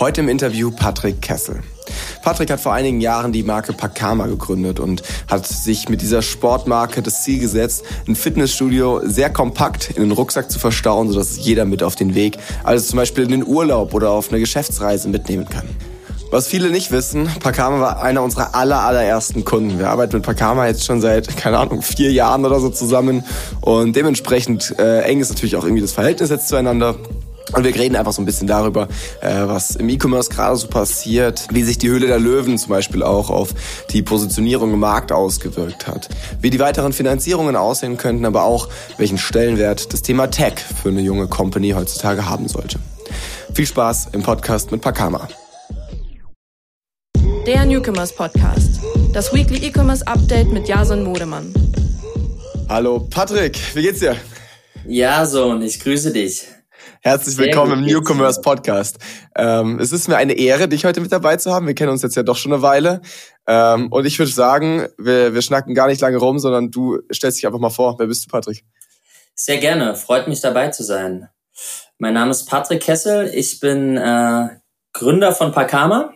Heute im Interview Patrick Kessel. Patrick hat vor einigen Jahren die Marke Pakama gegründet und hat sich mit dieser Sportmarke das Ziel gesetzt, ein Fitnessstudio sehr kompakt in den Rucksack zu verstauen, sodass jeder mit auf den Weg, also zum Beispiel in den Urlaub oder auf eine Geschäftsreise mitnehmen kann. Was viele nicht wissen, Pakama war einer unserer aller, allerersten Kunden. Wir arbeiten mit Pakama jetzt schon seit, keine Ahnung, vier Jahren oder so zusammen. Und dementsprechend äh, eng ist natürlich auch irgendwie das Verhältnis jetzt zueinander. Und wir reden einfach so ein bisschen darüber, äh, was im E-Commerce gerade so passiert, wie sich die Höhle der Löwen zum Beispiel auch auf die Positionierung im Markt ausgewirkt hat, wie die weiteren Finanzierungen aussehen könnten, aber auch welchen Stellenwert das Thema Tech für eine junge Company heutzutage haben sollte. Viel Spaß im Podcast mit Pakama. Der Newcomers Podcast. Das Weekly E-Commerce Update mit Jason Modemann. Hallo Patrick, wie geht's dir? Jason, ich grüße dich. Herzlich willkommen im Newcomers Podcast. Ähm, es ist mir eine Ehre, dich heute mit dabei zu haben. Wir kennen uns jetzt ja doch schon eine Weile. Ähm, und ich würde sagen, wir, wir schnacken gar nicht lange rum, sondern du stellst dich einfach mal vor. Wer bist du, Patrick? Sehr gerne. Freut mich dabei zu sein. Mein Name ist Patrick Kessel. Ich bin äh, Gründer von Pakama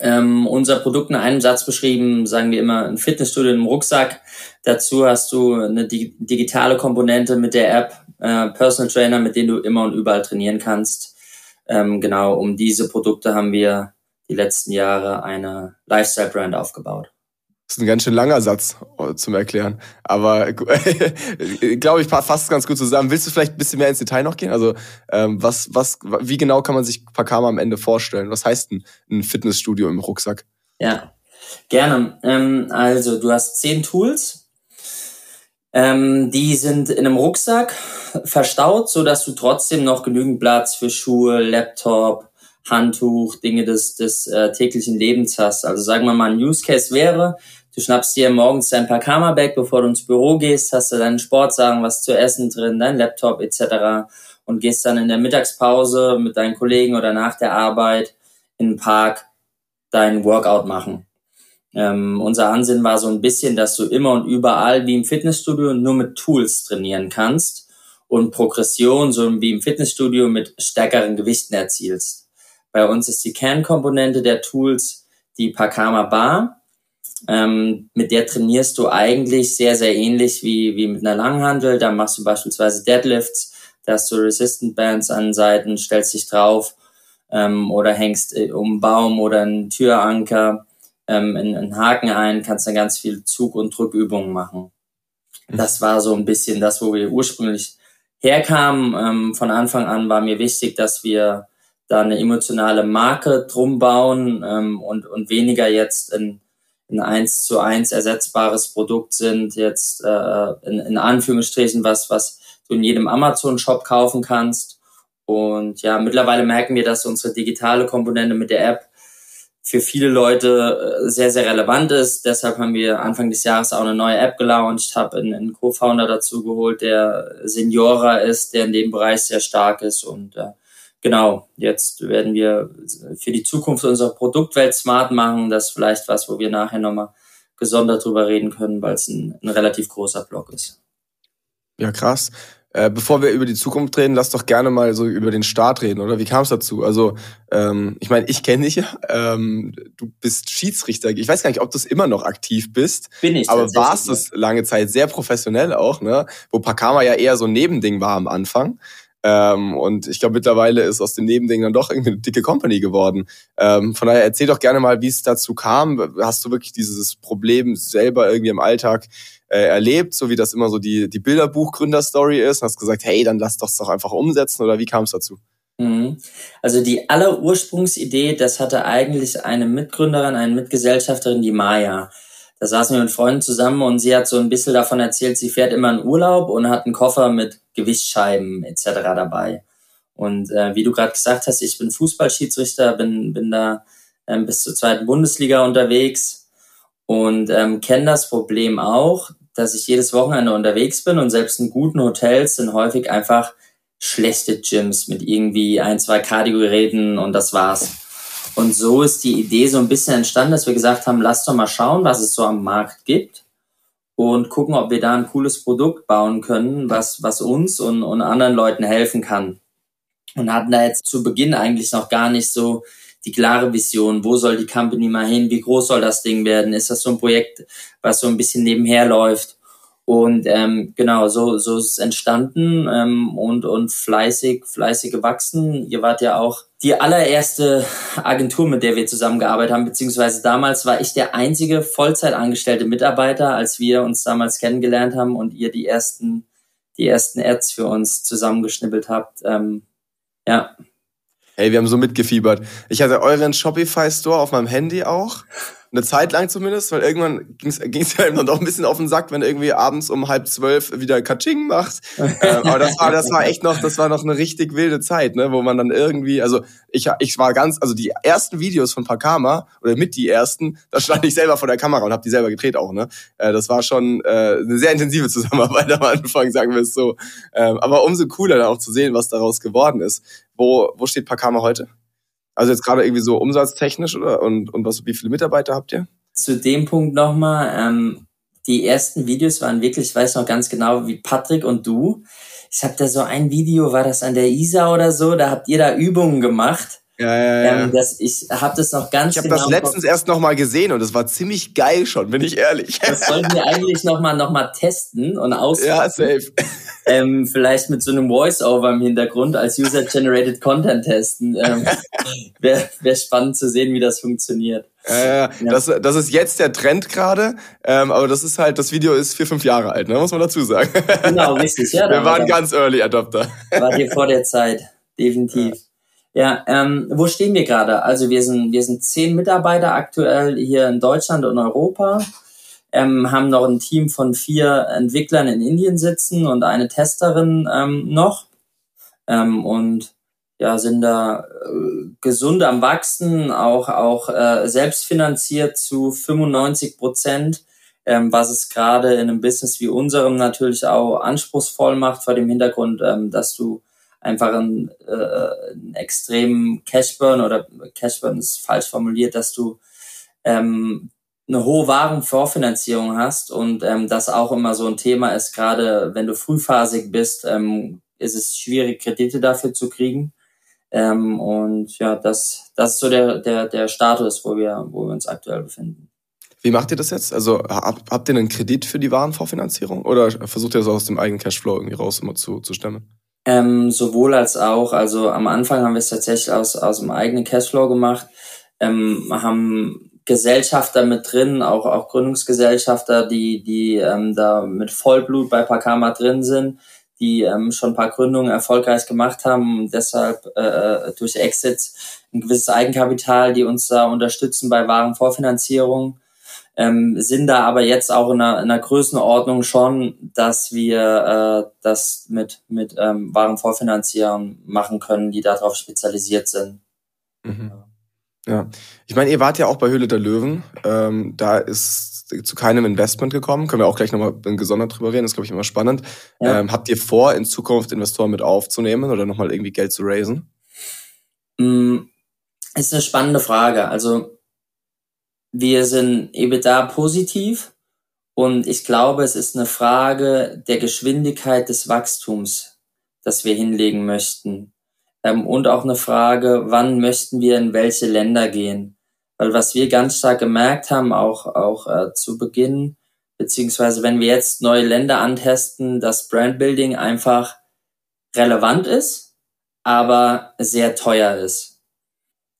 ähm, unser Produkt in einem Satz beschrieben, sagen wir immer, ein Fitnessstudio im Rucksack. Dazu hast du eine di digitale Komponente mit der App, äh, Personal Trainer, mit denen du immer und überall trainieren kannst. Ähm, genau, um diese Produkte haben wir die letzten Jahre eine Lifestyle-Brand aufgebaut. Das ist ein ganz schön langer Satz oh, zum Erklären. Aber glaube ich, fasst ganz gut zusammen. Willst du vielleicht ein bisschen mehr ins Detail noch gehen? Also ähm, was, was, wie genau kann man sich Pakama am Ende vorstellen? Was heißt denn ein Fitnessstudio im Rucksack? Ja, gerne. Ähm, also du hast zehn Tools. Ähm, die sind in einem Rucksack verstaut, so dass du trotzdem noch genügend Platz für Schuhe, Laptop, Handtuch, Dinge des, des äh, täglichen Lebens hast. Also sagen wir mal, ein Use Case wäre, du schnappst dir morgens dein Pakama-Bag, bevor du ins Büro gehst, hast du deinen Sportsachen, was zu essen drin, dein Laptop etc. und gehst dann in der Mittagspause mit deinen Kollegen oder nach der Arbeit in den Park dein Workout machen. Ähm, unser Ansinn war so ein bisschen, dass du immer und überall wie im Fitnessstudio nur mit Tools trainieren kannst und Progression so wie im Fitnessstudio mit stärkeren Gewichten erzielst. Bei uns ist die Kernkomponente der Tools die Pakama Bar. Ähm, mit der trainierst du eigentlich sehr, sehr ähnlich wie, wie mit einer Langhandel. Da machst du beispielsweise Deadlifts, da hast du Resistant Bands an Seiten, stellst dich drauf ähm, oder hängst äh, um einen Baum oder einen Türanker ähm, in einen Haken ein, kannst dann ganz viel Zug- und Drückübungen machen. Das war so ein bisschen das, wo wir ursprünglich herkamen. Ähm, von Anfang an war mir wichtig, dass wir da eine emotionale Marke drum bauen ähm, und, und weniger jetzt ein, ein eins zu eins ersetzbares Produkt sind, jetzt äh, in, in Anführungsstrichen was, was du in jedem Amazon-Shop kaufen kannst. Und ja, mittlerweile merken wir, dass unsere digitale Komponente mit der App für viele Leute äh, sehr, sehr relevant ist. Deshalb haben wir Anfang des Jahres auch eine neue App gelauncht, habe einen, einen Co-Founder dazu geholt, der Seniora ist, der in dem Bereich sehr stark ist und äh, genau, jetzt werden wir für die Zukunft unserer Produktwelt smart machen. Das ist vielleicht was, wo wir nachher nochmal gesondert drüber reden können, weil es ein, ein relativ großer Block ist. Ja, krass. Äh, bevor wir über die Zukunft reden, lass doch gerne mal so über den Start reden, oder? Wie kam es dazu? Also, ähm, ich meine, ich kenne dich ja. Ähm, du bist Schiedsrichter. Ich weiß gar nicht, ob du immer noch aktiv bist. Bin ich. Aber warst es lange Zeit sehr professionell auch, ne? Wo Pakama ja eher so ein Nebending war am Anfang. Ähm, und ich glaube, mittlerweile ist aus dem Nebending dann doch irgendwie eine dicke Company geworden. Ähm, von daher erzähl doch gerne mal, wie es dazu kam. Hast du wirklich dieses Problem selber irgendwie im Alltag äh, erlebt, so wie das immer so die, die Bilderbuch-Gründer-Story ist? Und hast gesagt, hey, dann lass doch doch einfach umsetzen oder wie kam es dazu? Mhm. Also die aller Ursprungsidee, das hatte eigentlich eine Mitgründerin, eine Mitgesellschafterin, die Maya. Da saßen wir mit Freunden zusammen und sie hat so ein bisschen davon erzählt, sie fährt immer in Urlaub und hat einen Koffer mit Gewichtsscheiben etc. dabei. Und äh, wie du gerade gesagt hast, ich bin Fußballschiedsrichter, bin, bin da ähm, bis zur zweiten Bundesliga unterwegs und ähm, kenne das Problem auch, dass ich jedes Wochenende unterwegs bin und selbst in guten Hotels sind häufig einfach schlechte Gyms mit irgendwie ein, zwei Kardiogeräten und das war's. Und so ist die Idee so ein bisschen entstanden, dass wir gesagt haben, lass doch mal schauen, was es so am Markt gibt und gucken, ob wir da ein cooles Produkt bauen können, was, was uns und, und anderen Leuten helfen kann. und hatten da jetzt zu Beginn eigentlich noch gar nicht so die klare Vision, wo soll die Company mal hin, wie groß soll das Ding werden, ist das so ein Projekt, was so ein bisschen nebenher läuft und ähm, genau, so, so ist es entstanden ähm, und, und fleißig, fleißig gewachsen. Ihr wart ja auch die allererste Agentur, mit der wir zusammengearbeitet haben, beziehungsweise damals war ich der einzige Vollzeitangestellte Mitarbeiter, als wir uns damals kennengelernt haben und ihr die ersten, die ersten Ads für uns zusammengeschnippelt habt. Ähm, ja. Hey, wir haben so mitgefiebert. Ich hatte euren Shopify Store auf meinem Handy auch. Eine Zeit lang zumindest, weil irgendwann ging es ja dann doch ein bisschen auf den Sack, wenn irgendwie abends um halb zwölf wieder Kaching macht. äh, aber das war, das war echt noch, das war noch eine richtig wilde Zeit, ne, wo man dann irgendwie, also ich, ich war ganz, also die ersten Videos von Pakama oder mit die ersten, da stand ich selber vor der Kamera und habe die selber gedreht auch, ne. Äh, das war schon äh, eine sehr intensive Zusammenarbeit am Anfang, sagen wir es so. Ähm, aber umso cooler dann auch zu sehen, was daraus geworden ist. Wo, wo steht Pakama heute? Also jetzt gerade irgendwie so umsatztechnisch oder und, und was, wie viele Mitarbeiter habt ihr? Zu dem Punkt nochmal, ähm, die ersten Videos waren wirklich, ich weiß noch ganz genau, wie Patrick und du. Ich habe da so ein Video, war das an der ISA oder so, da habt ihr da Übungen gemacht. Ja, ja, ja. Ähm, das, ich habe das noch ganz Ich habe genau das letztens erst noch mal gesehen und es war ziemlich geil schon, bin ich ehrlich. Das sollten wir eigentlich noch mal, noch mal testen und ausprobieren. Ja, safe. Ähm, vielleicht mit so einem Voice-Over im Hintergrund als User-Generated Content testen. Ähm, Wäre wär spannend zu sehen, wie das funktioniert. Äh, ja. das, das ist jetzt der Trend gerade, ähm, aber das ist halt, das Video ist vier, fünf Jahre alt, ne, muss man dazu sagen. Genau, richtig. Ja, wir waren ganz Early Adopter. War hier vor der Zeit, definitiv. Ja, ähm, wo stehen wir gerade? Also wir sind, wir sind zehn Mitarbeiter aktuell hier in Deutschland und Europa ähm, haben noch ein Team von vier Entwicklern in Indien sitzen und eine Testerin ähm, noch. Ähm, und ja, sind da äh, gesund am Wachsen, auch, auch äh, selbstfinanziert zu 95 Prozent, ähm, was es gerade in einem Business wie unserem natürlich auch anspruchsvoll macht, vor dem Hintergrund, ähm, dass du einfach einen, äh, einen extremen Cashburn oder Cashburn ist falsch formuliert, dass du ähm, eine hohe Warenvorfinanzierung hast und ähm, das auch immer so ein Thema ist, gerade wenn du frühphasig bist, ähm, ist es schwierig, Kredite dafür zu kriegen. Ähm, und ja, das, das ist so der, der, der Status, wo wir, wo wir uns aktuell befinden. Wie macht ihr das jetzt? Also hab, habt ihr einen Kredit für die Warenvorfinanzierung oder versucht ihr das aus dem eigenen Cashflow irgendwie raus immer zu, zu stemmen? Ähm, sowohl als auch. Also am Anfang haben wir es tatsächlich aus, aus dem eigenen Cashflow gemacht, ähm, haben Gesellschafter mit drin, auch, auch Gründungsgesellschafter, die, die ähm, da mit Vollblut bei Pakama drin sind, die ähm, schon ein paar Gründungen erfolgreich gemacht haben und deshalb äh, durch Exits ein gewisses Eigenkapital, die uns da unterstützen bei Warenvorfinanzierung. Ähm, sind da aber jetzt auch in einer, in einer Größenordnung schon, dass wir äh, das mit, mit ähm, Warenvorfinanzierern machen können, die darauf spezialisiert sind. Mhm. Ja, ich meine, ihr wart ja auch bei Höhle der Löwen. Ähm, da ist zu keinem Investment gekommen. Können wir auch gleich nochmal gesondert drüber reden. Das ist, glaube ich, immer spannend. Ja. Ähm, habt ihr vor, in Zukunft Investoren mit aufzunehmen oder nochmal irgendwie Geld zu raisen? Mm, ist eine spannende Frage. Also wir sind EBITDA positiv und ich glaube, es ist eine Frage der Geschwindigkeit des Wachstums, das wir hinlegen möchten. Ähm, und auch eine Frage, wann möchten wir in welche Länder gehen? Weil was wir ganz stark gemerkt haben, auch, auch äh, zu Beginn, beziehungsweise wenn wir jetzt neue Länder antesten, dass Brandbuilding einfach relevant ist, aber sehr teuer ist.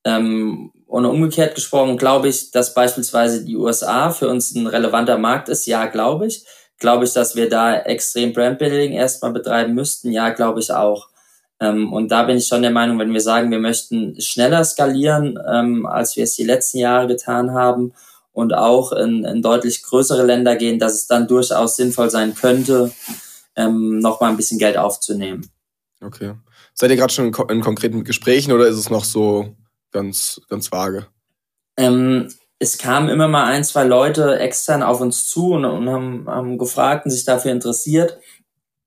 Ähm, und umgekehrt gesprochen, glaube ich, dass beispielsweise die USA für uns ein relevanter Markt ist. Ja, glaube ich. Glaube ich, dass wir da extrem Brandbuilding erstmal betreiben müssten. Ja, glaube ich auch. Ähm, und da bin ich schon der Meinung, wenn wir sagen, wir möchten schneller skalieren, ähm, als wir es die letzten Jahre getan haben und auch in, in deutlich größere Länder gehen, dass es dann durchaus sinnvoll sein könnte, ähm, nochmal ein bisschen Geld aufzunehmen. Okay. Seid ihr gerade schon in, in, konkreten Gesprächen oder ist es noch so ganz, ganz vage? Ähm, es kamen immer mal ein, zwei Leute extern auf uns zu und, und haben, haben gefragt und sich dafür interessiert.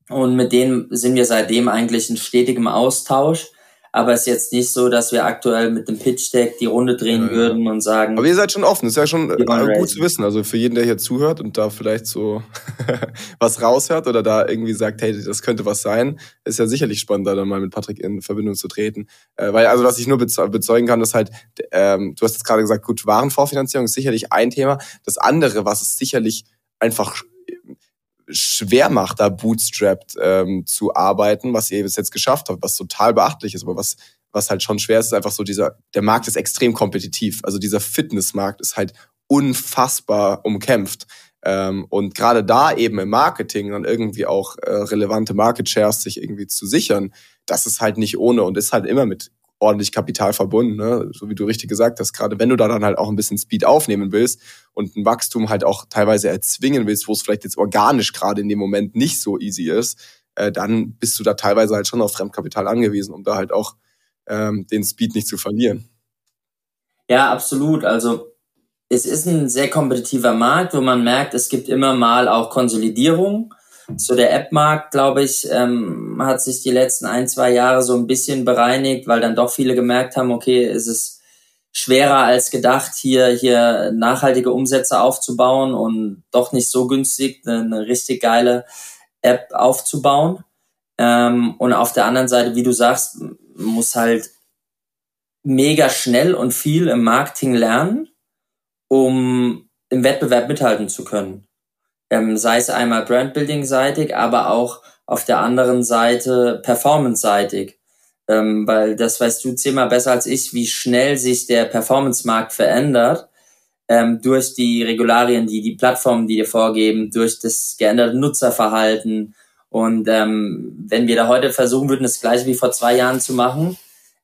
Und mit denen sind wir seitdem eigentlich in stetigem Austausch. Aber es ist jetzt nicht so, dass wir aktuell mit dem Pitch Deck die Runde drehen ja, würden und sagen. Aber ihr seid schon offen, ist ja schon äh, gut zu wissen. Also für jeden, der hier zuhört und da vielleicht so was raushört oder da irgendwie sagt, hey, das könnte was sein, ist ja sicherlich spannend, da dann mal mit Patrick in Verbindung zu treten. Äh, weil, also was ich nur bezeugen kann, ist halt, ähm, du hast jetzt gerade gesagt, gut, Warenvorfinanzierung ist sicherlich ein Thema. Das andere, was es sicherlich einfach schwer macht, da bootstrapped ähm, zu arbeiten, was ihr bis jetzt geschafft habt, was total beachtlich ist, aber was, was halt schon schwer ist, ist einfach so dieser, der Markt ist extrem kompetitiv. Also dieser Fitnessmarkt ist halt unfassbar umkämpft. Ähm, und gerade da eben im Marketing dann irgendwie auch äh, relevante Market Shares sich irgendwie zu sichern, das ist halt nicht ohne und ist halt immer mit ordentlich Kapital verbunden, ne? so wie du richtig gesagt hast, gerade wenn du da dann halt auch ein bisschen Speed aufnehmen willst und ein Wachstum halt auch teilweise erzwingen willst, wo es vielleicht jetzt organisch gerade in dem Moment nicht so easy ist, äh, dann bist du da teilweise halt schon auf Fremdkapital angewiesen, um da halt auch ähm, den Speed nicht zu verlieren. Ja, absolut. Also es ist ein sehr kompetitiver Markt, wo man merkt, es gibt immer mal auch Konsolidierung. So der App-Markt, glaube ich, ähm, hat sich die letzten ein, zwei Jahre so ein bisschen bereinigt, weil dann doch viele gemerkt haben, okay, es ist schwerer als gedacht, hier, hier nachhaltige Umsätze aufzubauen und doch nicht so günstig, eine, richtig geile App aufzubauen. Ähm, und auf der anderen Seite, wie du sagst, muss halt mega schnell und viel im Marketing lernen, um im Wettbewerb mithalten zu können ähm, sei es einmal Brandbuilding-seitig, aber auch auf der anderen Seite Performance-seitig. Ähm, weil das weißt du zehnmal besser als ich, wie schnell sich der Performance-Markt verändert ähm, durch die Regularien, die die Plattformen, die dir vorgeben, durch das geänderte Nutzerverhalten. Und ähm, wenn wir da heute versuchen würden, das gleiche wie vor zwei Jahren zu machen,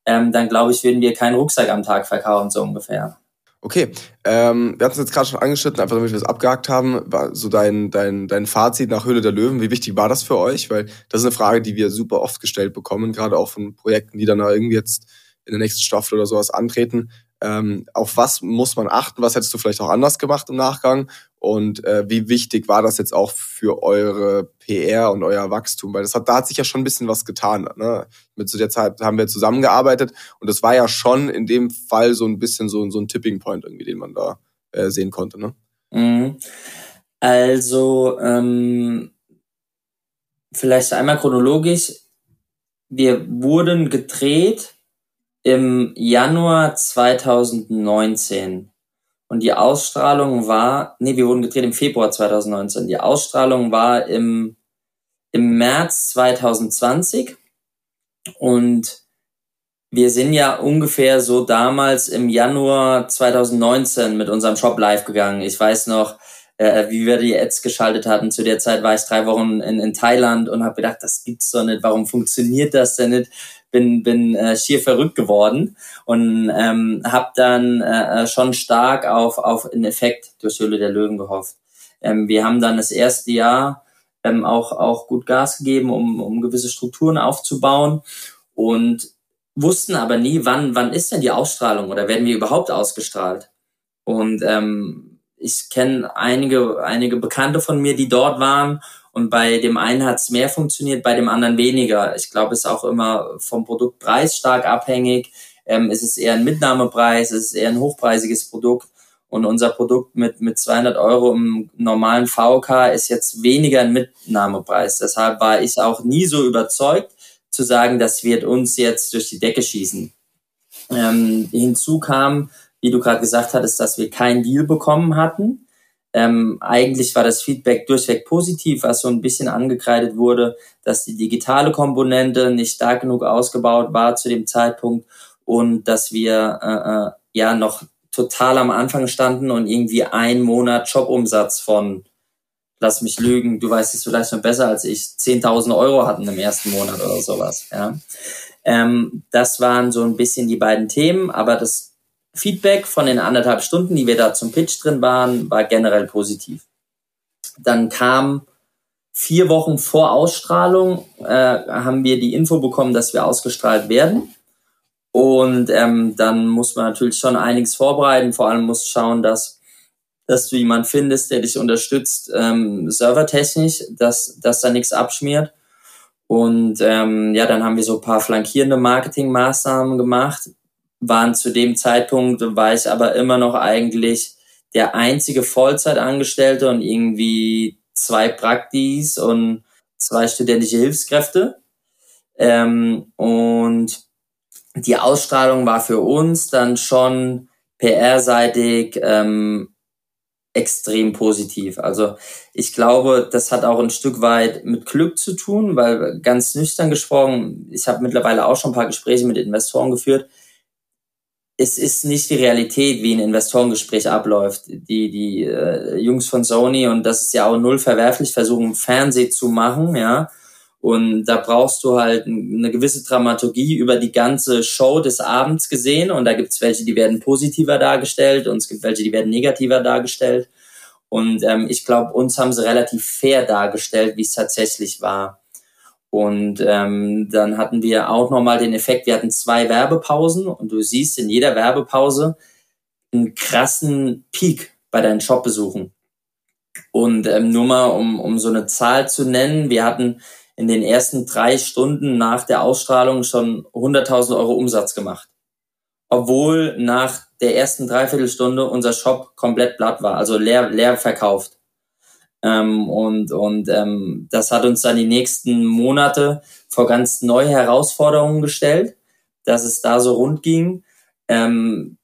ähm, dann glaube ich, würden wir keinen Rucksack am Tag verkaufen, so ungefähr. Okay, ähm, wir hatten es jetzt gerade schon angeschnitten, einfach damit wir es abgehakt haben, war so dein, dein, dein Fazit nach Höhle der Löwen. Wie wichtig war das für euch? Weil das ist eine Frage, die wir super oft gestellt bekommen, gerade auch von Projekten, die dann irgendwie jetzt in der nächsten Staffel oder sowas antreten. Ähm, auf was muss man achten? Was hättest du vielleicht auch anders gemacht im Nachgang? Und äh, wie wichtig war das jetzt auch für eure PR und euer Wachstum? Weil das hat, da hat sich ja schon ein bisschen was getan. Ne? Mit zu der Zeit haben wir zusammengearbeitet und das war ja schon in dem Fall so ein bisschen so, so ein Tipping Point irgendwie, den man da äh, sehen konnte. Ne? Mhm. Also ähm, vielleicht einmal chronologisch. Wir wurden gedreht im Januar 2019. Und die Ausstrahlung war, nee, wir wurden gedreht im Februar 2019. Die Ausstrahlung war im, im März 2020. Und wir sind ja ungefähr so damals im Januar 2019 mit unserem Shop live gegangen. Ich weiß noch, äh, wie wir die Ads geschaltet hatten. Zu der Zeit war ich drei Wochen in, in Thailand und habe gedacht, das gibt's doch nicht. Warum funktioniert das denn nicht? Bin, bin äh, schier verrückt geworden und ähm, habe dann äh, äh, schon stark auf, auf einen Effekt durch Höhle der Löwen gehofft. Ähm, wir haben dann das erste Jahr ähm, auch, auch gut Gas gegeben, um, um gewisse Strukturen aufzubauen und wussten aber nie, wann, wann ist denn die Ausstrahlung oder werden wir überhaupt ausgestrahlt. Und ähm, ich kenne einige, einige Bekannte von mir, die dort waren und bei dem einen hat es mehr funktioniert, bei dem anderen weniger. Ich glaube, es ist auch immer vom Produktpreis stark abhängig. Ähm, ist es eher ein Mitnahmepreis, ist es eher ein hochpreisiges Produkt. Und unser Produkt mit, mit 200 Euro im normalen VK ist jetzt weniger ein Mitnahmepreis. Deshalb war ich auch nie so überzeugt zu sagen, das wird uns jetzt durch die Decke schießen. Ähm, hinzu kam, wie du gerade gesagt hattest, dass wir keinen Deal bekommen hatten. Ähm, eigentlich war das Feedback durchweg positiv, was so ein bisschen angekreidet wurde, dass die digitale Komponente nicht stark genug ausgebaut war zu dem Zeitpunkt und dass wir äh, äh, ja noch total am Anfang standen und irgendwie ein Monat Jobumsatz von, lass mich lügen, du weißt es vielleicht noch besser als ich, 10.000 Euro hatten im ersten Monat oder sowas. Ja. Ähm, das waren so ein bisschen die beiden Themen, aber das Feedback von den anderthalb Stunden, die wir da zum Pitch drin waren, war generell positiv. Dann kam vier Wochen vor Ausstrahlung, äh, haben wir die Info bekommen, dass wir ausgestrahlt werden. Und ähm, dann muss man natürlich schon einiges vorbereiten. Vor allem muss schauen, dass, dass du jemanden findest, der dich unterstützt, ähm, servertechnisch, dass, dass da nichts abschmiert. Und ähm, ja, dann haben wir so ein paar flankierende Marketingmaßnahmen gemacht. Waren zu dem Zeitpunkt, war ich aber immer noch eigentlich der einzige Vollzeitangestellte und irgendwie zwei Praktis und zwei studentische Hilfskräfte. Ähm, und die Ausstrahlung war für uns dann schon PR-seitig ähm, extrem positiv. Also ich glaube, das hat auch ein Stück weit mit Glück zu tun, weil ganz nüchtern gesprochen, ich habe mittlerweile auch schon ein paar Gespräche mit Investoren geführt. Es ist nicht die Realität, wie ein Investorengespräch abläuft. Die, die äh, Jungs von Sony, und das ist ja auch null verwerflich, versuchen Fernseh zu machen, ja, und da brauchst du halt eine gewisse Dramaturgie über die ganze Show des Abends gesehen. Und da gibt's welche, die werden positiver dargestellt und es gibt welche, die werden negativer dargestellt. Und ähm, ich glaube, uns haben sie relativ fair dargestellt, wie es tatsächlich war. Und ähm, dann hatten wir auch nochmal den Effekt, wir hatten zwei Werbepausen und du siehst in jeder Werbepause einen krassen Peak bei deinen Shopbesuchen. Und ähm, nur mal, um, um so eine Zahl zu nennen, wir hatten in den ersten drei Stunden nach der Ausstrahlung schon 100.000 Euro Umsatz gemacht. Obwohl nach der ersten Dreiviertelstunde unser Shop komplett platt war, also leer, leer verkauft. Ähm, und und ähm, das hat uns dann die nächsten Monate vor ganz neue Herausforderungen gestellt, dass es da so rund ging. Ähm,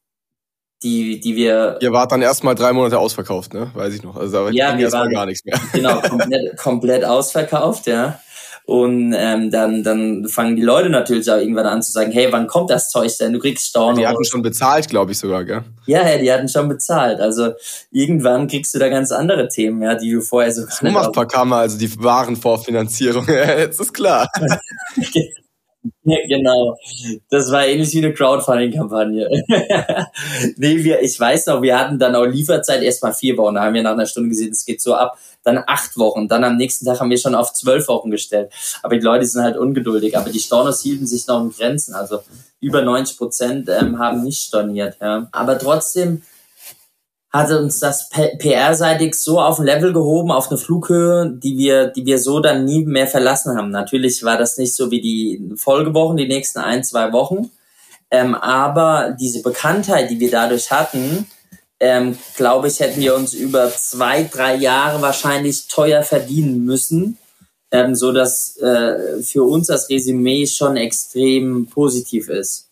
die, die wir. Ihr wart dann erstmal drei Monate ausverkauft, ne? Weiß ich noch. Also da ja, wir waren gar nichts mehr. Genau, komplett, komplett ausverkauft, ja. Und ähm, dann, dann fangen die Leute natürlich auch irgendwann an zu sagen, hey, wann kommt das Zeug denn? Du kriegst Storno. Die hatten schon bezahlt, glaube ich sogar, gell? Ja, ja, die hatten schon bezahlt. Also irgendwann kriegst du da ganz andere Themen, ja, die du vorher so... Pakama, also die Warenvorfinanzierung, jetzt ist klar. Ja, genau. Das war ähnlich wie eine Crowdfunding-Kampagne. nee, wir, ich weiß noch, wir hatten dann auch Lieferzeit erstmal vier Wochen. Da haben wir nach einer Stunde gesehen, es geht so ab. Dann acht Wochen. Dann am nächsten Tag haben wir schon auf zwölf Wochen gestellt. Aber die Leute sind halt ungeduldig. Aber die Stornos hielten sich noch in Grenzen. Also über 90 Prozent ähm, haben nicht storniert. Ja. Aber trotzdem hatte uns das PR-seitig so auf ein Level gehoben, auf eine Flughöhe, die wir, die wir so dann nie mehr verlassen haben. Natürlich war das nicht so wie die Folgewochen, die nächsten ein, zwei Wochen. Ähm, aber diese Bekanntheit, die wir dadurch hatten, ähm, glaube ich, hätten wir uns über zwei, drei Jahre wahrscheinlich teuer verdienen müssen, ähm, so dass äh, für uns das Resümee schon extrem positiv ist.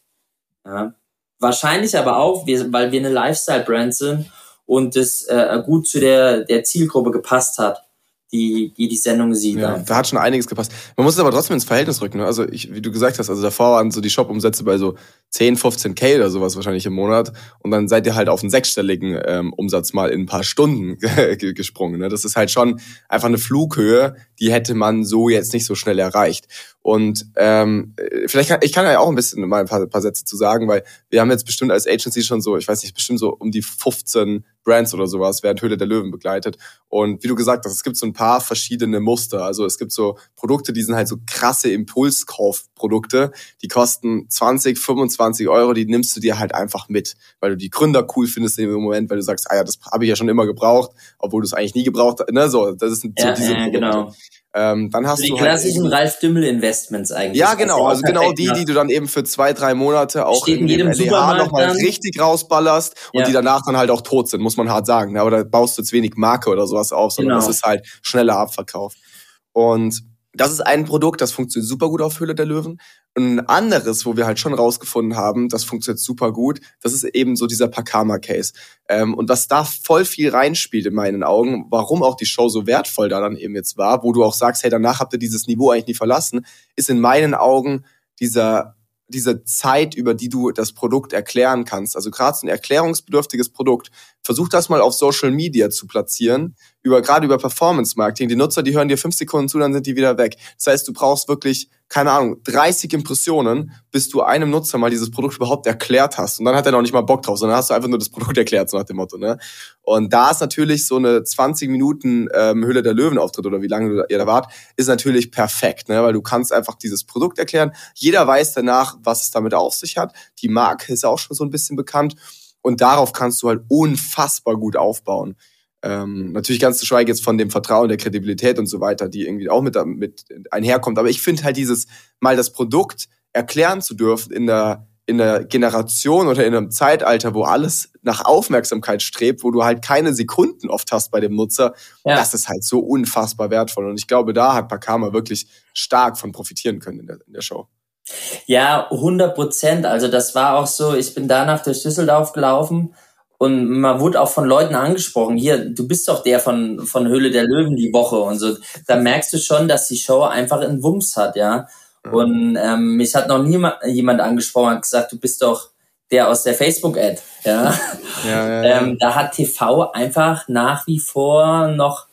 Ja. Wahrscheinlich aber auch, wir, weil wir eine Lifestyle-Brand sind und das äh, gut zu der, der Zielgruppe gepasst hat die, die die Sendung sieht. Ja, da hat schon einiges gepasst. Man muss es aber trotzdem ins Verhältnis rücken. Ne? Also ich, wie du gesagt hast, also davor waren so die Shop-Umsätze bei so 10, 15 K oder sowas wahrscheinlich im Monat und dann seid ihr halt auf einen sechsstelligen ähm, Umsatz mal in ein paar Stunden gesprungen. Ne? Das ist halt schon einfach eine Flughöhe, die hätte man so jetzt nicht so schnell erreicht. Und ähm, vielleicht kann ich kann ja auch ein bisschen mal ein paar, paar Sätze zu sagen, weil wir haben jetzt bestimmt als Agency schon so, ich weiß nicht, bestimmt so um die 15 Brands oder sowas während Höhle der Löwen begleitet. Und wie du gesagt hast, es gibt so ein paar verschiedene Muster. Also es gibt so Produkte, die sind halt so krasse Impulskaufprodukte, die kosten 20, 25 Euro, die nimmst du dir halt einfach mit, weil du die Gründer cool findest in dem Moment, weil du sagst, ah ja, das habe ich ja schon immer gebraucht, obwohl du es eigentlich nie gebraucht hast. Ne? So, das sind so ja, diese Produkte. Genau. Ähm, dann hast die du klassischen halt Ralf Dümmel Investments eigentlich. Ja, genau. Also genau die, die du dann eben für zwei, drei Monate auch Steht in, jedem LEH nochmal richtig rausballerst und ja. die danach dann halt auch tot sind, muss man hart sagen. Aber da baust du jetzt wenig Marke oder sowas auf, sondern genau. das ist halt schneller Abverkauf. Und das ist ein Produkt, das funktioniert super gut auf Höhle der Löwen. Ein anderes, wo wir halt schon rausgefunden haben, das funktioniert super gut, das ist eben so dieser Pakama-Case. Ähm, und was da voll viel reinspielt in meinen Augen, warum auch die Show so wertvoll da dann eben jetzt war, wo du auch sagst, hey, danach habt ihr dieses Niveau eigentlich nie verlassen, ist in meinen Augen dieser diese Zeit, über die du das Produkt erklären kannst. Also gerade so ein erklärungsbedürftiges Produkt. Versuch das mal auf Social Media zu platzieren, über gerade über Performance Marketing. Die Nutzer, die hören dir fünf Sekunden zu, dann sind die wieder weg. Das heißt, du brauchst wirklich keine Ahnung, 30 Impressionen, bis du einem Nutzer mal dieses Produkt überhaupt erklärt hast. Und dann hat er noch nicht mal Bock drauf, sondern hast du einfach nur das Produkt erklärt, so nach dem Motto. Ne? Und da ist natürlich so eine 20 Minuten ähm, Hülle der Löwen Auftritt oder wie lange ihr da wart, ist natürlich perfekt, ne? weil du kannst einfach dieses Produkt erklären. Jeder weiß danach, was es damit auf sich hat. Die Marke ist auch schon so ein bisschen bekannt. Und darauf kannst du halt unfassbar gut aufbauen. Ähm, natürlich ganz zu schweigen jetzt von dem Vertrauen, der Kredibilität und so weiter, die irgendwie auch mit, mit einherkommt. Aber ich finde halt dieses, mal das Produkt erklären zu dürfen in der, in der Generation oder in einem Zeitalter, wo alles nach Aufmerksamkeit strebt, wo du halt keine Sekunden oft hast bei dem Nutzer, ja. das ist halt so unfassbar wertvoll. Und ich glaube, da hat Pakama wirklich stark von profitieren können in der, in der Show. Ja, 100 Prozent. Also das war auch so, ich bin danach durch Düsseldorf gelaufen und man wurde auch von Leuten angesprochen, hier, du bist doch der von, von Höhle der Löwen die Woche und so. Da merkst du schon, dass die Show einfach einen Wumms hat, ja. Mhm. Und ähm, mich hat noch nie jemand angesprochen und gesagt, du bist doch der aus der Facebook-Ad, ja. ja, ja, ja. Ähm, da hat TV einfach nach wie vor noch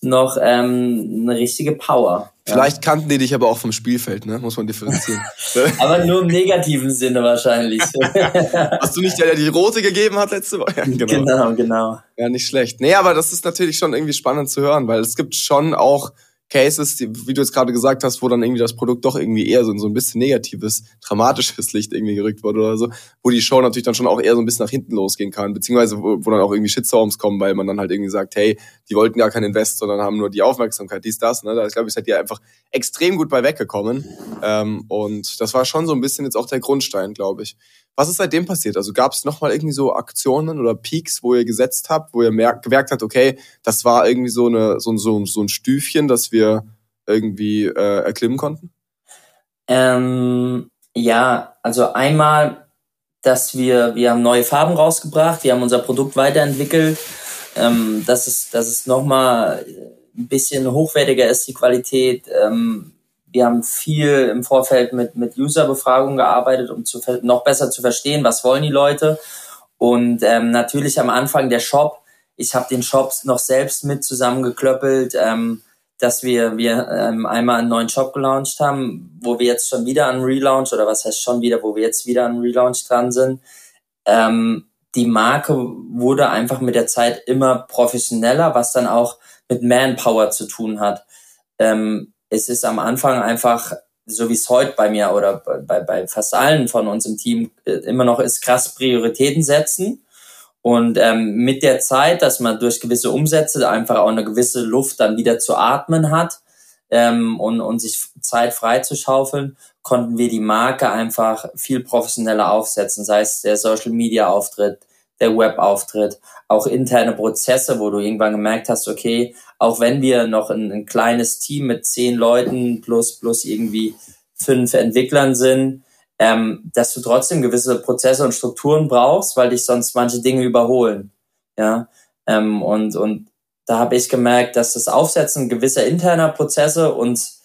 noch ähm, eine richtige Power. Vielleicht ja. kannten die dich aber auch vom Spielfeld, ne? Muss man differenzieren. aber nur im negativen Sinne wahrscheinlich. Hast du nicht der, der die rote gegeben hat letzte Woche? Ja, genau. genau, genau. Ja, nicht schlecht. Nee, aber das ist natürlich schon irgendwie spannend zu hören, weil es gibt schon auch Cases, die, wie du jetzt gerade gesagt hast, wo dann irgendwie das Produkt doch irgendwie eher so so ein bisschen negatives, dramatisches Licht irgendwie gerückt wurde oder so, wo die Show natürlich dann schon auch eher so ein bisschen nach hinten losgehen kann, beziehungsweise wo, wo dann auch irgendwie Shitstorms kommen, weil man dann halt irgendwie sagt, hey, die wollten gar keinen Invest, sondern haben nur die Aufmerksamkeit, dies, das, ne? Da ist, glaube ich, seid ihr einfach extrem gut bei weggekommen. Ähm, und das war schon so ein bisschen jetzt auch der Grundstein, glaube ich. Was ist seitdem passiert? Also gab es nochmal irgendwie so Aktionen oder Peaks, wo ihr gesetzt habt, wo ihr merkt, gemerkt habt, okay, das war irgendwie so, eine, so, so, so ein Stüfchen, das wir irgendwie äh, erklimmen konnten? Ähm, ja, also einmal, dass wir, wir haben neue Farben rausgebracht, wir haben unser Produkt weiterentwickelt, ähm, dass es, dass es nochmal ein bisschen hochwertiger ist, die Qualität. Ähm, wir haben viel im Vorfeld mit, mit User-Befragungen gearbeitet, um zu, noch besser zu verstehen, was wollen die Leute. Und ähm, natürlich am Anfang der Shop, ich habe den Shop noch selbst mit zusammengeklöppelt, ähm, dass wir, wir ähm, einmal einen neuen Shop gelauncht haben, wo wir jetzt schon wieder an Relaunch, oder was heißt schon wieder, wo wir jetzt wieder an Relaunch dran sind. Ähm, die Marke wurde einfach mit der Zeit immer professioneller, was dann auch mit Manpower zu tun hat. Ähm, es ist am Anfang einfach, so wie es heute bei mir oder bei, bei fast allen von uns im Team äh, immer noch ist, krass Prioritäten setzen. Und ähm, mit der Zeit, dass man durch gewisse Umsätze einfach auch eine gewisse Luft dann wieder zu atmen hat ähm, und, und sich Zeit frei zu schaufeln, konnten wir die Marke einfach viel professioneller aufsetzen, sei es der Social Media Auftritt, der Web-Auftritt, auch interne Prozesse, wo du irgendwann gemerkt hast, okay, auch wenn wir noch ein, ein kleines Team mit zehn Leuten plus, plus irgendwie fünf Entwicklern sind, ähm, dass du trotzdem gewisse Prozesse und Strukturen brauchst, weil dich sonst manche Dinge überholen. Ja, ähm, und, und da habe ich gemerkt, dass das Aufsetzen gewisser interner Prozesse uns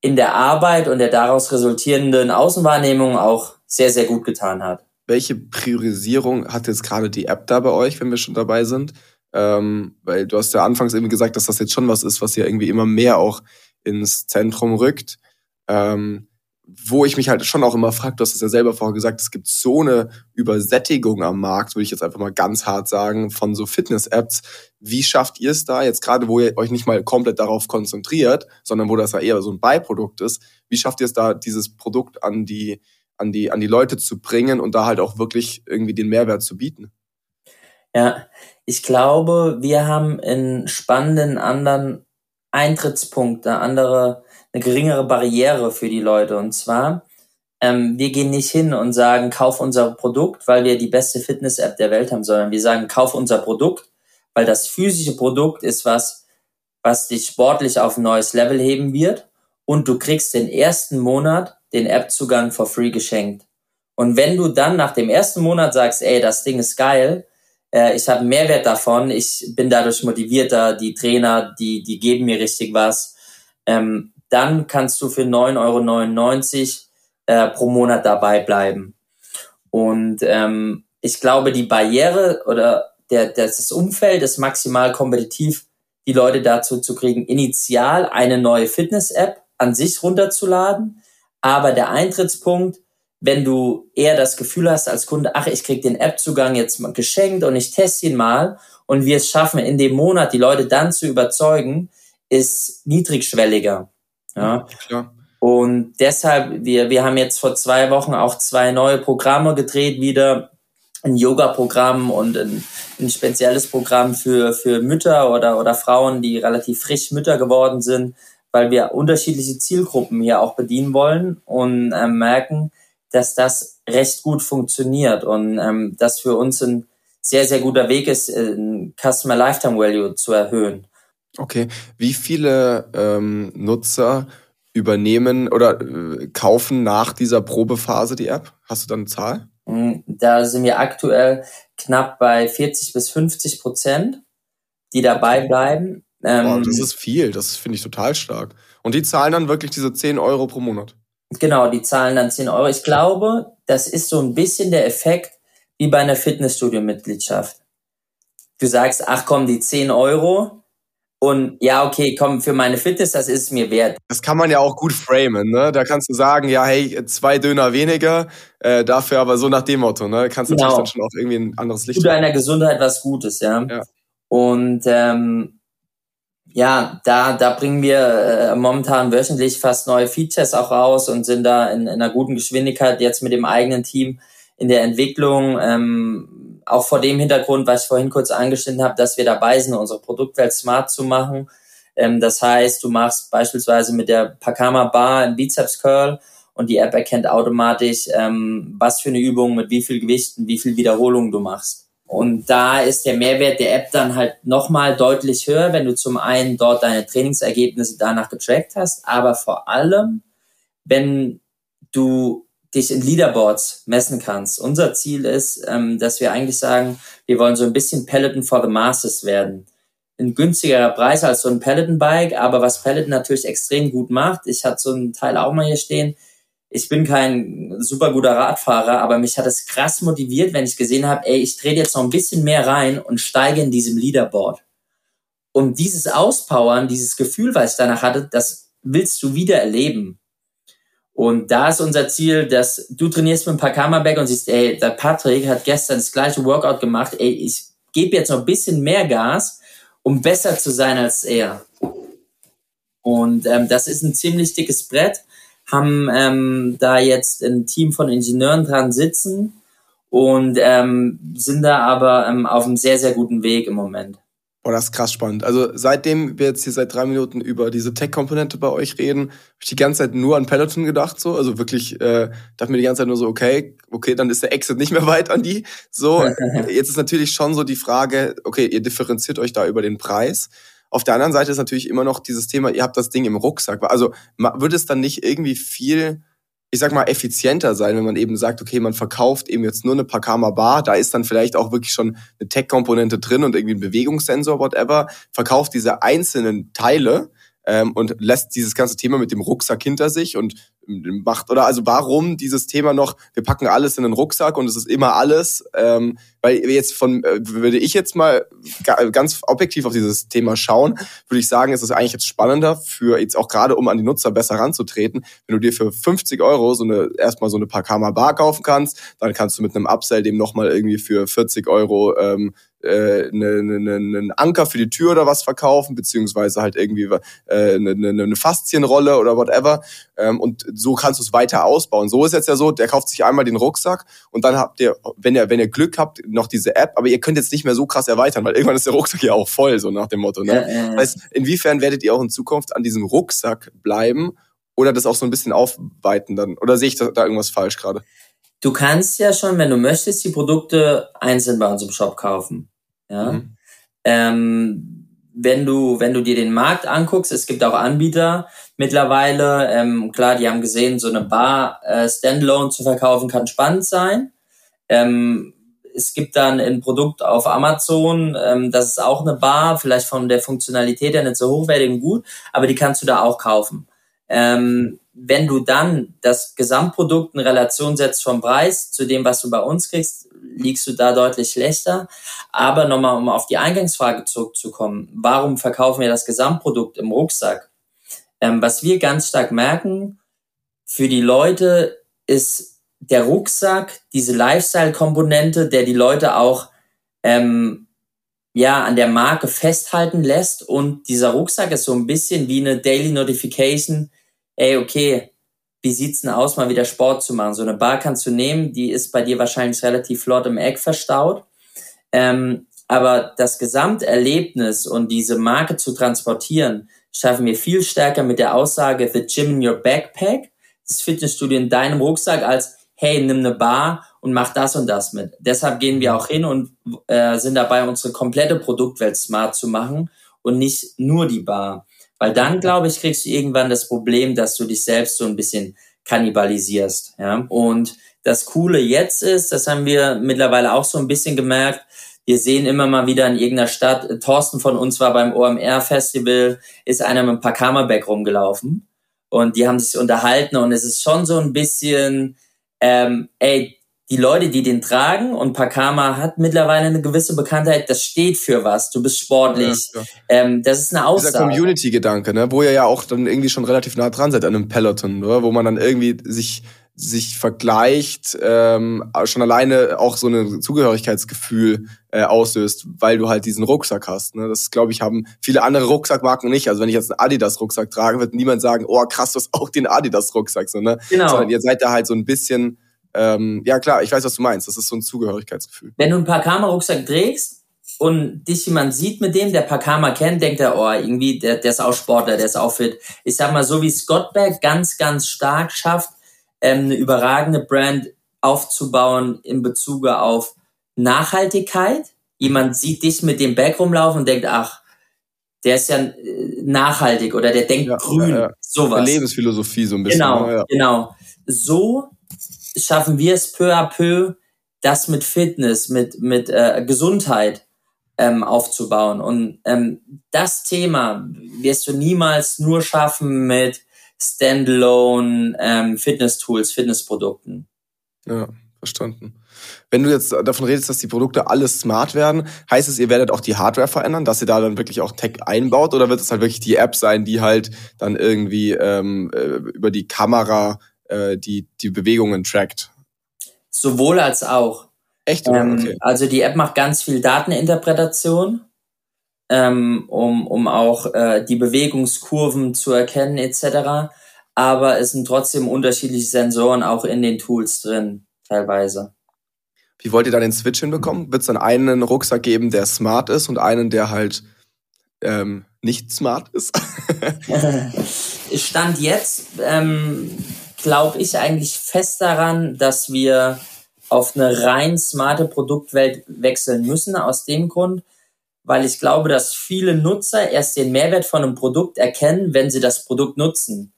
in der Arbeit und der daraus resultierenden Außenwahrnehmung auch sehr, sehr gut getan hat welche Priorisierung hat jetzt gerade die App da bei euch, wenn wir schon dabei sind? Ähm, weil du hast ja anfangs irgendwie gesagt, dass das jetzt schon was ist, was ja irgendwie immer mehr auch ins Zentrum rückt. Ähm, wo ich mich halt schon auch immer frage, du hast es ja selber vorher gesagt, es gibt so eine Übersättigung am Markt, würde ich jetzt einfach mal ganz hart sagen, von so Fitness-Apps. Wie schafft ihr es da jetzt gerade, wo ihr euch nicht mal komplett darauf konzentriert, sondern wo das ja eher so ein Beiprodukt ist, wie schafft ihr es da, dieses Produkt an die an die, an die Leute zu bringen und da halt auch wirklich irgendwie den Mehrwert zu bieten. Ja, ich glaube, wir haben einen spannenden anderen Eintrittspunkt, eine andere, eine geringere Barriere für die Leute. Und zwar, ähm, wir gehen nicht hin und sagen, kauf unser Produkt, weil wir die beste Fitness-App der Welt haben, sondern wir sagen, kauf unser Produkt, weil das physische Produkt ist was, was dich sportlich auf ein neues Level heben wird. Und du kriegst den ersten Monat den App-Zugang for free geschenkt. Und wenn du dann nach dem ersten Monat sagst, ey, das Ding ist geil, äh, ich habe Mehrwert davon, ich bin dadurch motivierter, die Trainer, die, die geben mir richtig was, ähm, dann kannst du für 9,99 Euro äh, pro Monat dabei bleiben. Und ähm, ich glaube, die Barriere oder der, das Umfeld ist maximal kompetitiv, die Leute dazu zu kriegen, initial eine neue Fitness-App an sich runterzuladen, aber der Eintrittspunkt, wenn du eher das Gefühl hast als Kunde, ach, ich krieg den App-Zugang jetzt mal geschenkt und ich teste ihn mal und wir es schaffen, in dem Monat die Leute dann zu überzeugen, ist niedrigschwelliger. Ja, klar. Und deshalb, wir, wir haben jetzt vor zwei Wochen auch zwei neue Programme gedreht wieder, ein Yoga-Programm und ein, ein spezielles Programm für, für Mütter oder, oder Frauen, die relativ frisch Mütter geworden sind, weil wir unterschiedliche Zielgruppen hier auch bedienen wollen und äh, merken, dass das recht gut funktioniert und ähm, das für uns ein sehr, sehr guter Weg ist, äh, Customer Lifetime Value zu erhöhen. Okay, wie viele ähm, Nutzer übernehmen oder äh, kaufen nach dieser Probephase die App? Hast du dann eine Zahl? Mm, da sind wir aktuell knapp bei 40 bis 50 Prozent, die dabei bleiben. Ähm, wow, das ist viel, das finde ich total stark. Und die zahlen dann wirklich diese 10 Euro pro Monat? Genau, die zahlen dann 10 Euro. Ich glaube, das ist so ein bisschen der Effekt wie bei einer Fitnessstudio-Mitgliedschaft. Du sagst, ach komm, die 10 Euro, und ja, okay, komm, für meine Fitness, das ist mir wert. Das kann man ja auch gut framen, ne? Da kannst du sagen, ja, hey, zwei Döner weniger, äh, dafür aber so nach dem Motto, ne? Kannst genau. natürlich dann schon auch irgendwie ein anderes Licht. Tu deiner Gesundheit was Gutes, ja. ja. Und ähm, ja, da, da bringen wir äh, momentan wöchentlich fast neue Features auch raus und sind da in, in einer guten Geschwindigkeit jetzt mit dem eigenen Team in der Entwicklung. Ähm, auch vor dem Hintergrund, was ich vorhin kurz angeschnitten habe, dass wir dabei sind, unsere Produktwelt smart zu machen. Ähm, das heißt, du machst beispielsweise mit der Pakama Bar einen Bizeps Curl und die App erkennt automatisch, ähm, was für eine Übung mit wie viel Gewichten, wie viel Wiederholungen du machst. Und da ist der Mehrwert der App dann halt nochmal deutlich höher, wenn du zum einen dort deine Trainingsergebnisse danach getrackt hast, aber vor allem, wenn du dich in Leaderboards messen kannst. Unser Ziel ist, ähm, dass wir eigentlich sagen, wir wollen so ein bisschen Peloton for the Masses werden. Ein günstigerer Preis als so ein Peloton-Bike, aber was Peloton natürlich extrem gut macht, ich hatte so einen Teil auch mal hier stehen, ich bin kein super guter Radfahrer, aber mich hat es krass motiviert, wenn ich gesehen habe, ey, ich drehe jetzt noch ein bisschen mehr rein und steige in diesem Leaderboard. Und dieses Auspowern, dieses Gefühl, was ich danach hatte, das willst du wieder erleben. Und da ist unser Ziel, dass du trainierst mit ein paar Kammerback und siehst, ey, der Patrick hat gestern das gleiche Workout gemacht, ey, ich gebe jetzt noch ein bisschen mehr Gas, um besser zu sein als er. Und ähm, das ist ein ziemlich dickes Brett, haben ähm, da jetzt ein Team von Ingenieuren dran sitzen und ähm, sind da aber ähm, auf einem sehr, sehr guten Weg im Moment. Boah, das ist krass spannend. Also seitdem wir jetzt hier seit drei Minuten über diese Tech-Komponente bei euch reden, habe ich die ganze Zeit nur an Peloton gedacht. So, also wirklich, äh, dachte mir die ganze Zeit nur so, okay, okay, dann ist der Exit nicht mehr weit an die. So, jetzt ist natürlich schon so die Frage, okay, ihr differenziert euch da über den Preis. Auf der anderen Seite ist natürlich immer noch dieses Thema, ihr habt das Ding im Rucksack. Also würde es dann nicht irgendwie viel ich sag mal, effizienter sein, wenn man eben sagt, okay, man verkauft eben jetzt nur eine Pakama Bar, da ist dann vielleicht auch wirklich schon eine Tech-Komponente drin und irgendwie ein Bewegungssensor, whatever, verkauft diese einzelnen Teile ähm, und lässt dieses ganze Thema mit dem Rucksack hinter sich und ähm, macht oder also warum dieses Thema noch wir packen alles in den Rucksack und es ist immer alles ähm, weil jetzt von äh, würde ich jetzt mal ganz objektiv auf dieses Thema schauen würde ich sagen ist es eigentlich jetzt spannender für jetzt auch gerade um an die Nutzer besser ranzutreten. Wenn du dir für 50 Euro so eine erstmal so eine Pakama Bar kaufen kannst dann kannst du mit einem Upsell dem nochmal irgendwie für 40 Euro ähm, äh, ne, ne, ne, einen Anker für die Tür oder was verkaufen, beziehungsweise halt irgendwie äh, eine, eine, eine Faszienrolle oder whatever. Ähm, und so kannst du es weiter ausbauen. So ist jetzt ja so, der kauft sich einmal den Rucksack und dann habt ihr, wenn ihr, wenn ihr Glück habt, noch diese App, aber ihr könnt jetzt nicht mehr so krass erweitern, weil irgendwann ist der Rucksack ja auch voll, so nach dem Motto. Ne? Ja, ja, ja. Heißt, inwiefern werdet ihr auch in Zukunft an diesem Rucksack bleiben oder das auch so ein bisschen aufweiten dann? Oder sehe ich da, da irgendwas falsch gerade? Du kannst ja schon, wenn du möchtest, die Produkte einzeln bei uns im Shop kaufen. Ja. Mhm. Ähm, wenn du, wenn du dir den Markt anguckst, es gibt auch Anbieter mittlerweile, ähm, klar, die haben gesehen, so eine Bar äh, Standalone zu verkaufen kann spannend sein. Ähm, es gibt dann ein Produkt auf Amazon, ähm, das ist auch eine Bar, vielleicht von der Funktionalität her nicht so hochwertig und gut, aber die kannst du da auch kaufen. Ähm, wenn du dann das Gesamtprodukt in Relation setzt vom Preis zu dem, was du bei uns kriegst, liegst du da deutlich schlechter. Aber nochmal, um auf die Eingangsfrage zurückzukommen, warum verkaufen wir das Gesamtprodukt im Rucksack? Ähm, was wir ganz stark merken, für die Leute ist der Rucksack diese Lifestyle-Komponente, der die Leute auch ähm, ja an der Marke festhalten lässt. Und dieser Rucksack ist so ein bisschen wie eine Daily Notification, ey, okay, wie sieht's denn aus, mal wieder Sport zu machen? So eine Bar kannst du nehmen, die ist bei dir wahrscheinlich relativ flott im Eck verstaut. Ähm, aber das Gesamterlebnis und diese Marke zu transportieren, schaffen wir viel stärker mit der Aussage The Gym in Your Backpack, das Fitnessstudio in deinem Rucksack, als hey, nimm eine Bar und mach das und das mit. Deshalb gehen wir auch hin und äh, sind dabei, unsere komplette Produktwelt smart zu machen und nicht nur die Bar. Weil dann, glaube ich, kriegst du irgendwann das Problem, dass du dich selbst so ein bisschen kannibalisierst. Ja? Und das Coole jetzt ist, das haben wir mittlerweile auch so ein bisschen gemerkt, wir sehen immer mal wieder in irgendeiner Stadt, Thorsten von uns war beim OMR-Festival, ist einer mit einem Pakama-Bag rumgelaufen und die haben sich unterhalten und es ist schon so ein bisschen, ähm, ey, die Leute, die den tragen und Pakama hat mittlerweile eine gewisse Bekanntheit, das steht für was, du bist sportlich. Ja, ähm, das ist eine Aussage. Dieser Community-Gedanke, ne? wo ihr ja auch dann irgendwie schon relativ nah dran seid an einem Peloton, oder? wo man dann irgendwie sich sich vergleicht, ähm, schon alleine auch so ein Zugehörigkeitsgefühl äh, auslöst, weil du halt diesen Rucksack hast. Ne? Das, glaube ich, haben viele andere Rucksackmarken nicht. Also wenn ich jetzt einen Adidas-Rucksack trage, wird niemand sagen, oh krass, du hast auch den Adidas-Rucksack. So, ne? Genau. Sondern ihr seid da halt so ein bisschen ähm, ja klar, ich weiß, was du meinst. Das ist so ein Zugehörigkeitsgefühl. Wenn du einen Pakama-Rucksack trägst und dich jemand sieht mit dem, der Pakama kennt, denkt er, oh, irgendwie, der, der ist auch Sportler, der ist auch fit. Ich sag mal, so wie Scottberg ganz, ganz stark schafft, ähm, eine überragende Brand aufzubauen in Bezug auf Nachhaltigkeit. Jemand sieht dich mit dem Bag rumlaufen und denkt, ach, der ist ja äh, nachhaltig oder der denkt ja, grün, ja, ja. sowas. Lebensphilosophie so ein bisschen. Genau, ne? genau. So schaffen wir es peu à peu, das mit Fitness, mit, mit äh, Gesundheit ähm, aufzubauen. Und ähm, das Thema wirst du niemals nur schaffen mit Standalone ähm, Fitness-Tools, Fitnessprodukten. Ja, verstanden. Wenn du jetzt davon redest, dass die Produkte alles smart werden, heißt es, ihr werdet auch die Hardware verändern, dass ihr da dann wirklich auch Tech einbaut oder wird es halt wirklich die App sein, die halt dann irgendwie ähm, äh, über die Kamera äh, die, die Bewegungen trackt? Sowohl als auch. Echt? Ähm, okay. Also die App macht ganz viel Dateninterpretation, ähm, um, um auch äh, die Bewegungskurven zu erkennen etc. Aber es sind trotzdem unterschiedliche Sensoren auch in den Tools drin, teilweise. Wie wollt ihr da den Switch hinbekommen? Wird es dann einen Rucksack geben, der smart ist und einen, der halt ähm, nicht smart ist? Stand jetzt ähm, glaube ich eigentlich fest daran, dass wir auf eine rein smarte Produktwelt wechseln müssen, aus dem Grund, weil ich glaube, dass viele Nutzer erst den Mehrwert von einem Produkt erkennen, wenn sie das Produkt nutzen.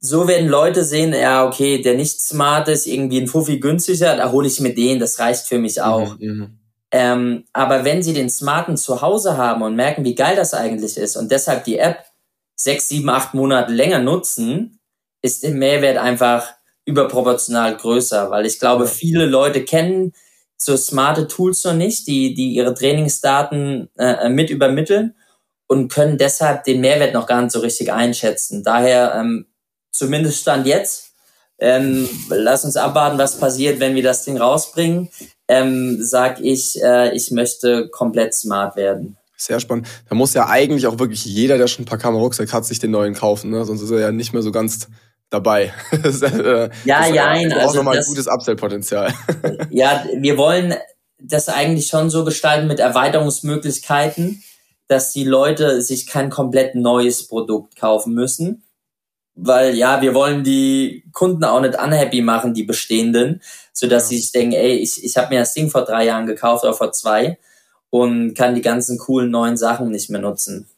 So werden Leute sehen, ja, okay, der nicht smart ist, irgendwie ein Fuffi günstiger, da hole ich mir den, das reicht für mich auch. Mhm, mhm. ähm, aber wenn sie den smarten zu Hause haben und merken, wie geil das eigentlich ist und deshalb die App sechs, sieben, acht Monate länger nutzen, ist der Mehrwert einfach überproportional größer, weil ich glaube, viele Leute kennen so smarte Tools noch nicht, die, die ihre Trainingsdaten äh, mit übermitteln und können deshalb den Mehrwert noch gar nicht so richtig einschätzen. Daher, ähm, zumindest Stand jetzt, ähm, lass uns abwarten, was passiert, wenn wir das Ding rausbringen, ähm, sag ich, äh, ich möchte komplett smart werden. Sehr spannend. Da muss ja eigentlich auch wirklich jeder, der schon ein paar Kamera Rucksack hat, sich den neuen kaufen, ne? sonst ist er ja nicht mehr so ganz dabei. das, äh, ja, ja, nein. Auch also nochmal ein gutes Upsell-Potenzial. ja, wir wollen das eigentlich schon so gestalten mit Erweiterungsmöglichkeiten, dass die Leute sich kein komplett neues Produkt kaufen müssen. Weil ja, wir wollen die Kunden auch nicht unhappy machen, die bestehenden, sodass ja. sie sich denken, ey, ich, ich habe mir das Ding vor drei Jahren gekauft oder vor zwei und kann die ganzen coolen neuen Sachen nicht mehr nutzen.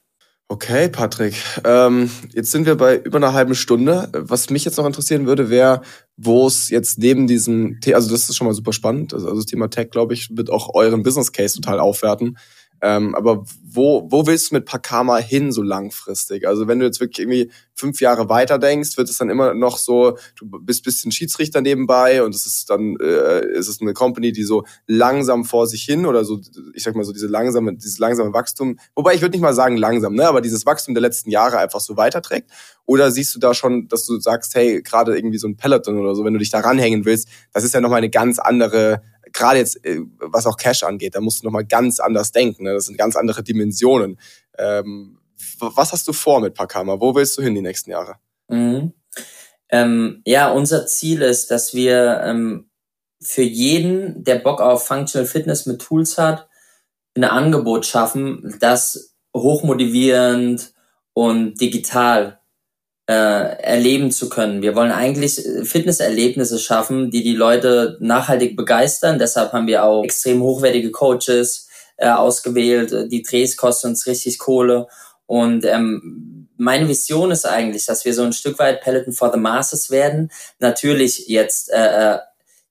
Okay, Patrick. Ähm, jetzt sind wir bei über einer halben Stunde. Was mich jetzt noch interessieren würde, wäre, wo es jetzt neben diesem, The also das ist schon mal super spannend. Also, also das Thema Tech, glaube ich, wird auch euren Business Case total aufwerten. Ähm, aber wo, wo willst du mit Pakama hin so langfristig? Also wenn du jetzt wirklich irgendwie fünf Jahre weiter denkst, wird es dann immer noch so, du bist bisschen Schiedsrichter nebenbei und es ist dann, äh, ist es eine Company, die so langsam vor sich hin oder so, ich sag mal so diese langsame, dieses langsame Wachstum, wobei ich würde nicht mal sagen langsam, ne, aber dieses Wachstum der letzten Jahre einfach so weiterträgt? Oder siehst du da schon, dass du sagst, hey, gerade irgendwie so ein Peloton oder so, wenn du dich da ranhängen willst, das ist ja nochmal eine ganz andere gerade jetzt, äh, was auch Cash angeht, da musst du nochmal ganz anders denken. Ne? Das sind ganz andere Dimensionen. Ähm, was hast du vor mit Pakama? Wo willst du hin die nächsten Jahre? Mhm. Ähm, ja, unser Ziel ist, dass wir ähm, für jeden, der Bock auf Functional Fitness mit Tools hat, ein Angebot schaffen, das hochmotivierend und digital äh, erleben zu können. Wir wollen eigentlich Fitnesserlebnisse schaffen, die die Leute nachhaltig begeistern. Deshalb haben wir auch extrem hochwertige Coaches äh, ausgewählt. Die Drehs kosten uns richtig Kohle. Und ähm, meine Vision ist eigentlich, dass wir so ein Stück weit Peloton for the Masses werden. Natürlich jetzt äh, äh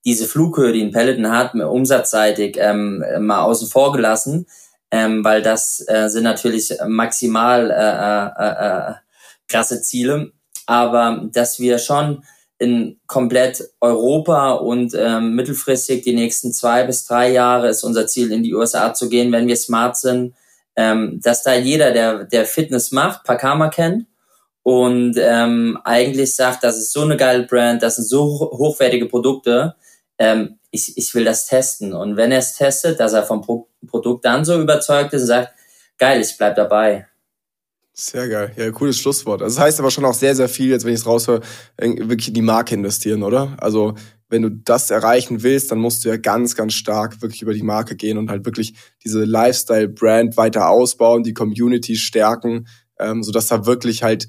diese Flughöhe, die ein Peloton hat, umsatzseitig ähm, mal außen vor gelassen, ähm, weil das äh, sind natürlich maximal äh, äh, äh, krasse Ziele, aber dass wir schon in komplett Europa und ähm, mittelfristig die nächsten zwei bis drei Jahre ist unser Ziel, in die USA zu gehen, wenn wir smart sind, ähm, dass da jeder, der, der Fitness macht, Pakama kennt und ähm, eigentlich sagt, das ist so eine geile Brand, das sind so hochwertige Produkte, ähm, ich, ich will das testen. Und wenn er es testet, dass er vom Pro Produkt dann so überzeugt ist und sagt, geil, ich bleib dabei. Sehr geil. Ja, cooles Schlusswort. Also das heißt aber schon auch sehr, sehr viel, jetzt wenn ich es raushöre, wirklich in die Marke investieren, oder? Also wenn du das erreichen willst, dann musst du ja ganz, ganz stark wirklich über die Marke gehen und halt wirklich diese Lifestyle-Brand weiter ausbauen, die Community stärken, ähm, sodass da wirklich halt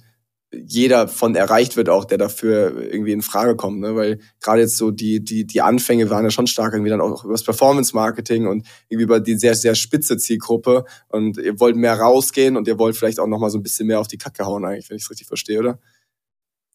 jeder von erreicht wird auch, der dafür irgendwie in Frage kommt, ne? weil gerade jetzt so die die die Anfänge waren ja schon stark irgendwie dann auch über das Performance Marketing und irgendwie über die sehr sehr spitze Zielgruppe und ihr wollt mehr rausgehen und ihr wollt vielleicht auch noch mal so ein bisschen mehr auf die Kacke hauen eigentlich, wenn ich es richtig verstehe, oder?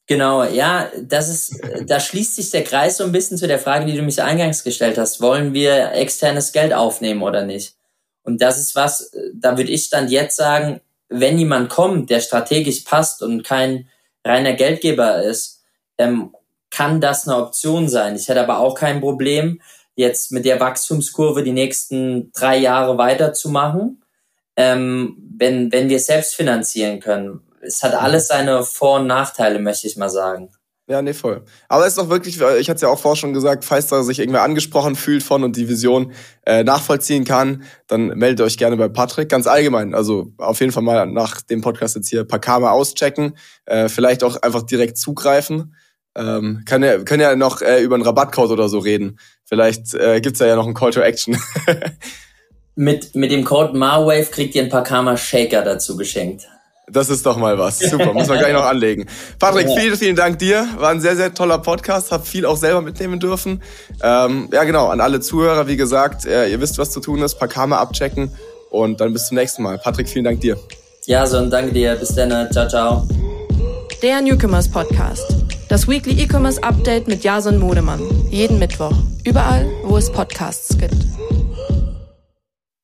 Genau, ja, das ist, da schließt sich der Kreis so ein bisschen zu der Frage, die du mich eingangs gestellt hast. Wollen wir externes Geld aufnehmen oder nicht? Und das ist was, da würde ich dann jetzt sagen, wenn jemand kommt, der strategisch passt und kein reiner Geldgeber ist, ähm, kann das eine Option sein. Ich hätte aber auch kein Problem, jetzt mit der Wachstumskurve die nächsten drei Jahre weiterzumachen, ähm, wenn, wenn wir es selbst finanzieren können. Es hat alles seine Vor- und Nachteile, möchte ich mal sagen. Ja, nee, voll. Aber es ist doch wirklich, ich hatte es ja auch vorher schon gesagt, falls da sich irgendwer angesprochen fühlt von und die Vision äh, nachvollziehen kann, dann meldet euch gerne bei Patrick. Ganz allgemein, also auf jeden Fall mal nach dem Podcast jetzt hier Pakama auschecken, äh, vielleicht auch einfach direkt zugreifen. Ähm, können, ja, können ja noch äh, über einen Rabattcode oder so reden. Vielleicht äh, gibt's da ja noch einen Call to Action. mit, mit dem Code MARWAVE kriegt ihr ein Pakama Shaker dazu geschenkt. Das ist doch mal was. Super, muss man gleich noch anlegen. Patrick, vielen, vielen Dank dir. War ein sehr, sehr toller Podcast. Hab viel auch selber mitnehmen dürfen. Ähm, ja, genau, an alle Zuhörer, wie gesagt, äh, ihr wisst, was zu tun ist. Pakama abchecken und dann bis zum nächsten Mal. Patrick, vielen Dank dir. Ja, so und danke dir. Bis dann. Ciao, ciao. Der Newcomers Podcast. Das Weekly E-Commerce Update mit Jason Modemann. Jeden Mittwoch. Überall, wo es Podcasts gibt.